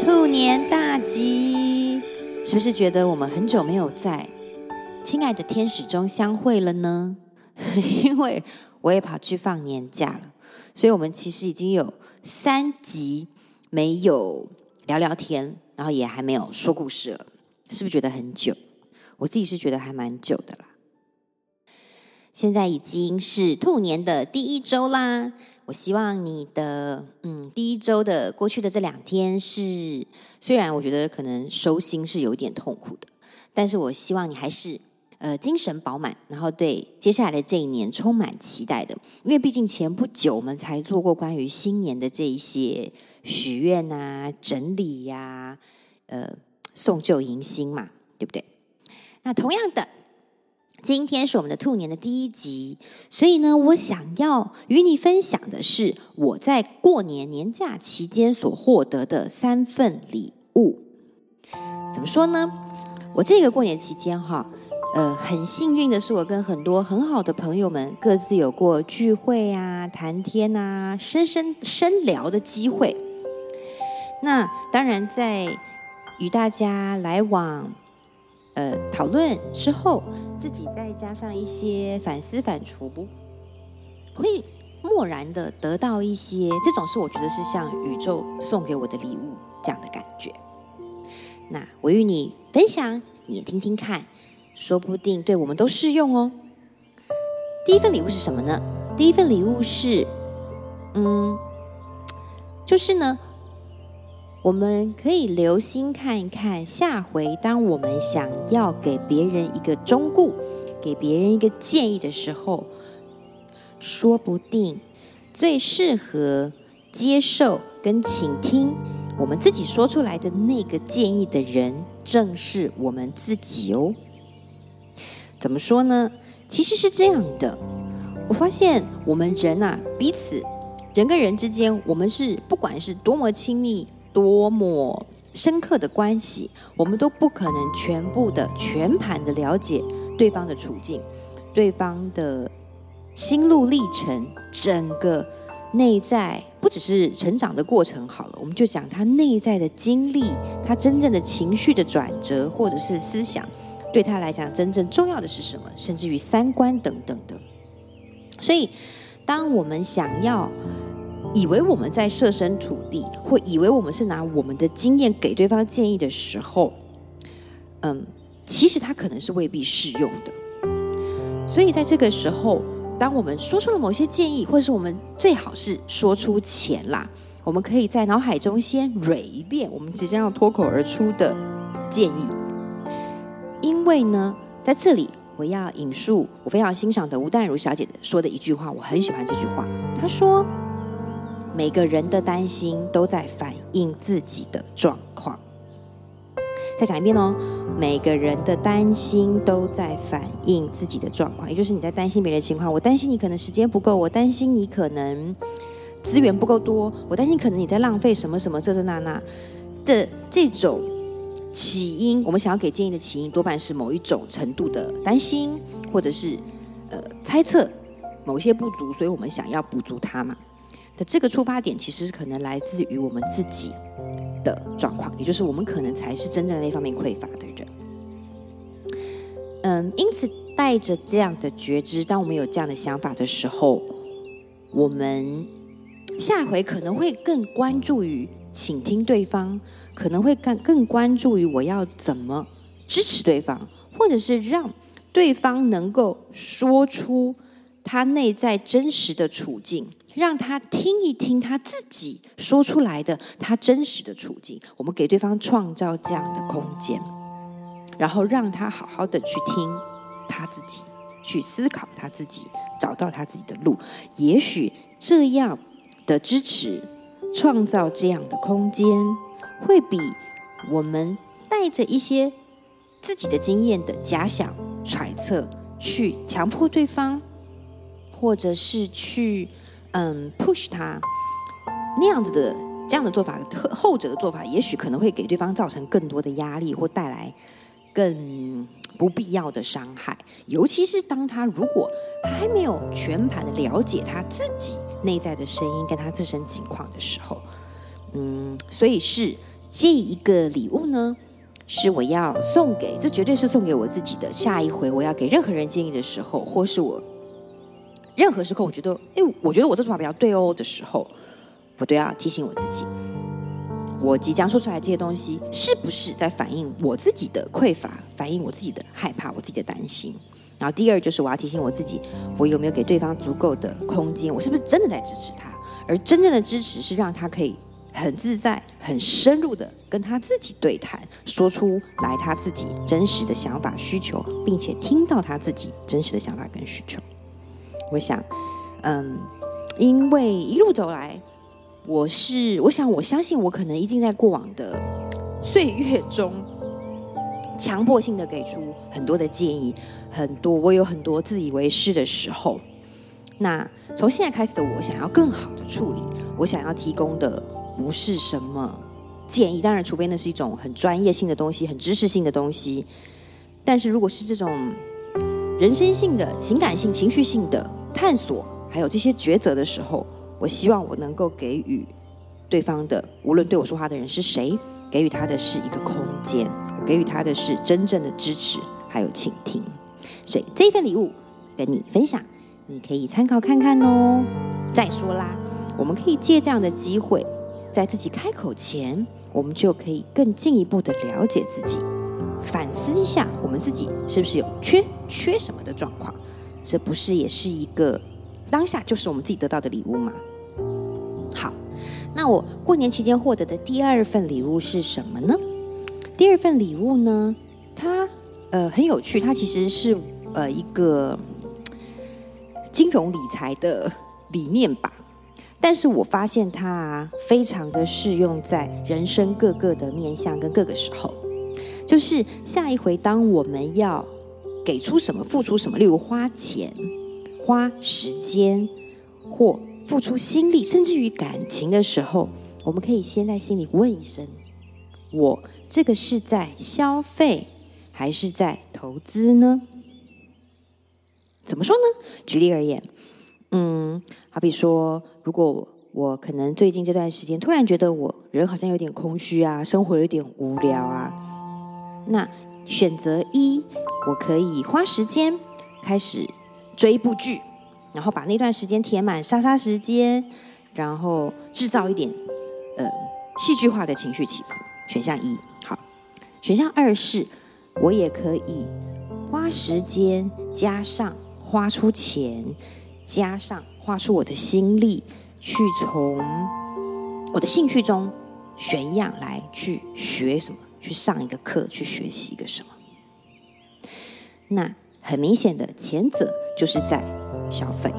兔年大吉，是不是觉得我们很久没有在亲爱的天使中相会了呢？因为我也跑去放年假了，所以我们其实已经有三集没有聊聊天，然后也还没有说故事了，是不是觉得很久？我自己是觉得还蛮久的啦。现在已经是兔年的第一周啦，我希望你的嗯第一周的过去的这两天是，虽然我觉得可能收心是有点痛苦的，但是我希望你还是。呃，精神饱满，然后对接下来的这一年充满期待的，因为毕竟前不久我们才做过关于新年的这一些许愿啊、整理呀、呃送旧迎新嘛，对不对？那同样的，今天是我们的兔年的第一集，所以呢，我想要与你分享的是我在过年年假期间所获得的三份礼物。怎么说呢？我这个过年期间哈。呃，很幸运的是，我跟很多很好的朋友们各自有过聚会啊、谈天啊、深深深聊的机会。那当然，在与大家来往、呃讨论之后，自己再加上一些反思反刍，会默然的得到一些，这种是我觉得是像宇宙送给我的礼物这样的感觉。那我与你分享，你也听听看。说不定对我们都适用哦。第一份礼物是什么呢？第一份礼物是，嗯，就是呢，我们可以留心看一看，下回当我们想要给别人一个忠告，给别人一个建议的时候，说不定最适合接受跟倾听我们自己说出来的那个建议的人，正是我们自己哦。怎么说呢？其实是这样的，我发现我们人啊，彼此人跟人之间，我们是不管是多么亲密、多么深刻的关系，我们都不可能全部的、全盘的了解对方的处境、对方的心路历程、整个内在，不只是成长的过程好了，我们就讲他内在的经历，他真正的情绪的转折，或者是思想。对他来讲，真正重要的是什么？甚至于三观等等的。所以，当我们想要以为我们在设身处地，或以为我们是拿我们的经验给对方建议的时候，嗯，其实他可能是未必适用的。所以，在这个时候，当我们说出了某些建议，或是我们最好是说出前啦，我们可以在脑海中先蕊一遍我们即将要脱口而出的建议。因为呢，在这里我要引述我非常欣赏的吴淡如小姐说的一句话，我很喜欢这句话。她说：“每个人的担心都在反映自己的状况。”再讲一遍哦，每个人的担心都在反映自己的状况，也就是你在担心别人的情况。我担心你可能时间不够，我担心你可能资源不够多，我担心可能你在浪费什么什么这这那那的这种。起因，我们想要给建议的起因，多半是某一种程度的担心，或者是呃猜测某些不足，所以我们想要补足它嘛。的这个出发点，其实可能来自于我们自己的状况，也就是我们可能才是真正的那方面匮乏的人。嗯，因此带着这样的觉知，当我们有这样的想法的时候，我们下回可能会更关注于倾听对方。可能会更更关注于我要怎么支持对方，或者是让对方能够说出他内在真实的处境，让他听一听他自己说出来的他真实的处境。我们给对方创造这样的空间，然后让他好好的去听他自己，去思考他自己，找到他自己的路。也许这样的支持，创造这样的空间。会比我们带着一些自己的经验的假想、揣测去强迫对方，或者是去嗯 push 他那样子的这样的做法，后者的做法也许可能会给对方造成更多的压力，或带来更不必要的伤害，尤其是当他如果还没有全盘的了解他自己内在的声音跟他自身情况的时候，嗯，所以是这一个礼物呢，是我要送给，这绝对是送给我自己的。下一回我要给任何人建议的时候，或是我任何时刻我觉得，哎，我觉得我这句话比较对哦的时候，我都要提醒我自己。我即将说出来这些东西，是不是在反映我自己的匮乏，反映我自己的害怕，我自己的担心？然后第二就是我要提醒我自己，我有没有给对方足够的空间？我是不是真的在支持他？而真正的支持是让他可以很自在、很深入的跟他自己对谈，说出来他自己真实的想法、需求，并且听到他自己真实的想法跟需求。我想，嗯，因为一路走来。我是，我想，我相信，我可能已经在过往的岁月中，强迫性的给出很多的建议，很多我有很多自以为是的时候。那从现在开始的我，想要更好的处理，我想要提供的不是什么建议，当然，除非那是一种很专业性的东西，很知识性的东西。但是如果是这种人生性的、情感性、情绪性的探索，还有这些抉择的时候。我希望我能够给予对方的，无论对我说话的人是谁，给予他的是一个空间，给予他的是真正的支持，还有倾听。所以这份礼物跟你分享，你可以参考看看哦。再说啦，我们可以借这样的机会，在自己开口前，我们就可以更进一步的了解自己，反思一下我们自己是不是有缺缺什么的状况。这不是也是一个？当下就是我们自己得到的礼物吗。好，那我过年期间获得的第二份礼物是什么呢？第二份礼物呢，它呃很有趣，它其实是呃一个金融理财的理念吧。但是我发现它，非常的适用在人生各个的面向跟各个时候。就是下一回当我们要给出什么、付出什么，例如花钱。花时间或付出心力，甚至于感情的时候，我们可以先在心里问一声：我这个是在消费还是在投资呢？怎么说呢？举例而言，嗯，好比说，如果我可能最近这段时间突然觉得我人好像有点空虚啊，生活有点无聊啊，那选择一，我可以花时间开始。追一部剧，然后把那段时间填满，杀杀时间，然后制造一点呃戏剧化的情绪起伏。选项一，好。选项二是，我也可以花时间加上花出钱，加上花出我的心力，去从我的兴趣中选一样来去学什么，去上一个课，去学习一个什么。那很明显的前者。就是在消费，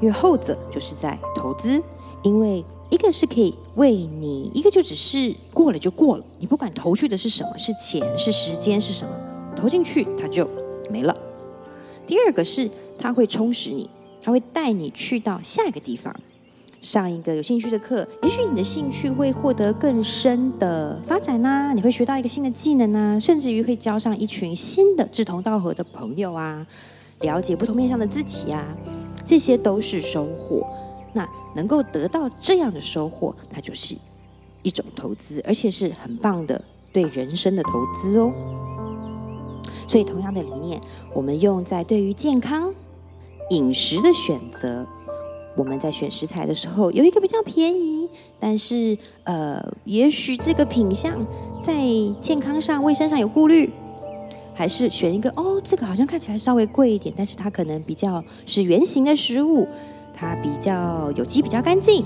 因为后者就是在投资。因为一个是可以为你，一个就只是过了就过了，你不管投去的是什么，是钱，是时间，是什么，投进去它就没了。第二个是它会充实你，它会带你去到下一个地方，上一个有兴趣的课，也许你的兴趣会获得更深的发展呐，你会学到一个新的技能呐，甚至于会交上一群新的志同道合的朋友啊。了解不同面向的自己、啊，这些都是收获。那能够得到这样的收获，它就是一种投资，而且是很棒的对人生的投资哦。所以，同样的理念，我们用在对于健康饮食的选择。我们在选食材的时候，有一个比较便宜，但是呃，也许这个品相在健康上、卫生上有顾虑。还是选一个哦，这个好像看起来稍微贵一点，但是它可能比较是圆形的食物，它比较有机，比较干净。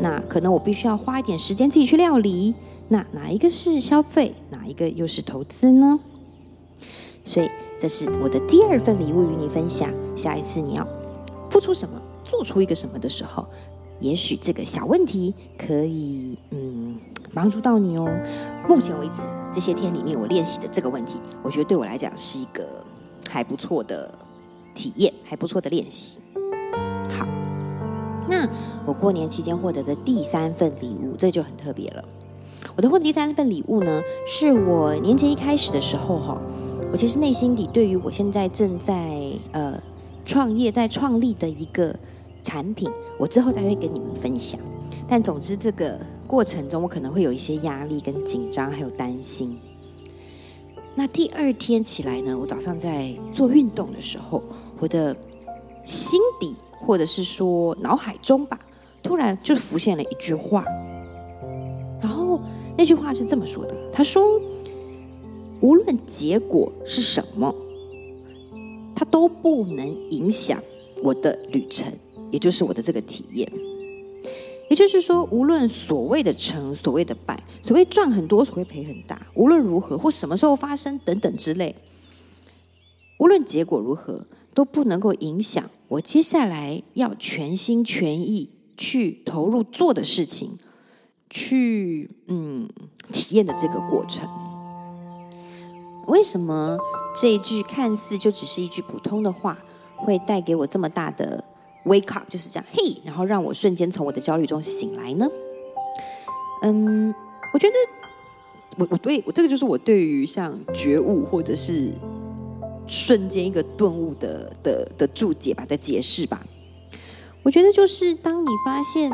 那可能我必须要花一点时间自己去料理。那哪一个是消费，哪一个又是投资呢？所以这是我的第二份礼物与你分享。下一次你要付出什么，做出一个什么的时候，也许这个小问题可以嗯帮助到你哦。目前为止。这些天里面，我练习的这个问题，我觉得对我来讲是一个还不错的体验，还不错的练习。好，那我过年期间获得的第三份礼物，这就很特别了。我的获得第三份礼物呢，是我年前一开始的时候哈，我其实内心底对于我现在正在呃创业、在创立的一个产品，我之后再会跟你们分享。但总之，这个过程中我可能会有一些压力、跟紧张，还有担心。那第二天起来呢，我早上在做运动的时候，我的心底或者是说脑海中吧，突然就浮现了一句话。然后那句话是这么说的：“他说，无论结果是什么，它都不能影响我的旅程，也就是我的这个体验。”也就是说，无论所谓的成，所谓的败，所谓赚很多，所谓赔很大，无论如何或什么时候发生等等之类，无论结果如何，都不能够影响我接下来要全心全意去投入做的事情，去嗯体验的这个过程。为什么这一句看似就只是一句普通的话，会带给我这么大的？Wake up，就是这样，嘿，然后让我瞬间从我的焦虑中醒来呢。嗯，我觉得我我对我这个就是我对于像觉悟或者是瞬间一个顿悟的的的注解吧，的解释吧。我觉得就是当你发现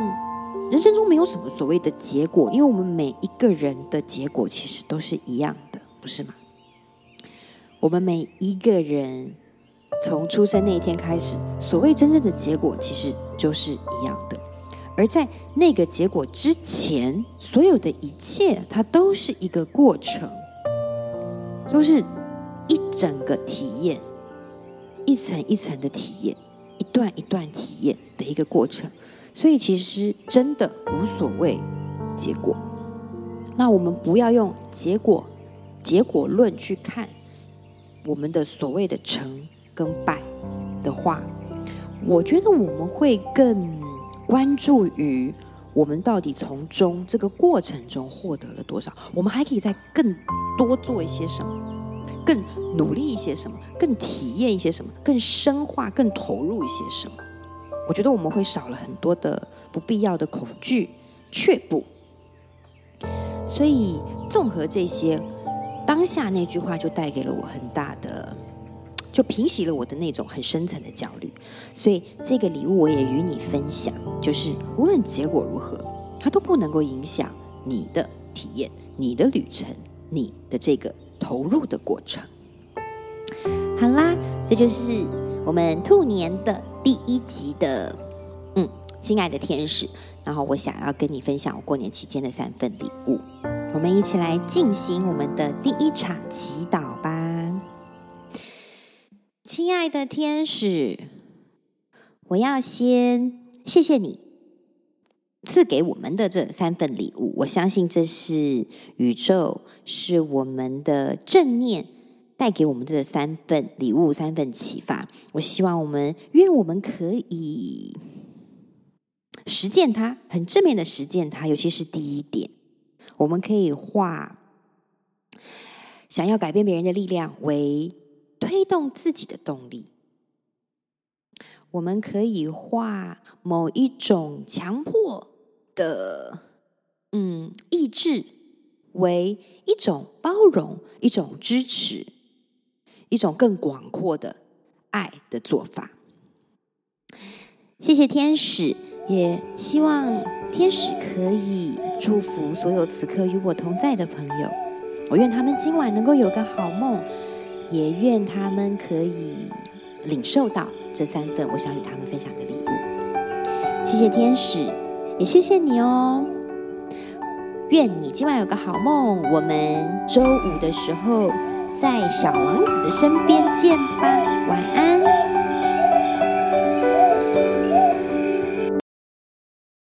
人生中没有什么所谓的结果，因为我们每一个人的结果其实都是一样的，不是吗？我们每一个人。从出生那一天开始，所谓真正的结果其实就是一样的。而在那个结果之前，所有的一切它都是一个过程，都是一整个体验，一层一层的体验，一段一段体验的一个过程。所以其实真的无所谓结果。那我们不要用结果结果论去看我们的所谓的成。跟败的话，我觉得我们会更关注于我们到底从中这个过程中获得了多少，我们还可以再更多做一些什么，更努力一些什么，更体验一些什么，更深化、更投入一些什么。我觉得我们会少了很多的不必要的恐惧、却步。所以综合这些，当下那句话就带给了我很大的。就平息了我的那种很深层的焦虑，所以这个礼物我也与你分享，就是无论结果如何，它都不能够影响你的体验、你的旅程、你的这个投入的过程。好啦，这就是我们兔年的第一集的，嗯，亲爱的天使。然后我想要跟你分享我过年期间的三份礼物，我们一起来进行我们的第一场祈祷吧。亲爱的天使，我要先谢谢你赐给我们的这三份礼物。我相信这是宇宙，是我们的正念带给我们这三份礼物、三份启发。我希望我们，愿我们可以实践它，很正面的实践它。尤其是第一点，我们可以化想要改变别人的力量为。推动自己的动力，我们可以化某一种强迫的嗯意志为一种包容、一种支持、一种更广阔的爱的做法。谢谢天使，也希望天使可以祝福所有此刻与我同在的朋友。我愿他们今晚能够有个好梦。也愿他们可以领受到这三份我想与他们分享的礼物。谢谢天使，也谢谢你哦。愿你今晚有个好梦。我们周五的时候在小王子的身边见吧。晚安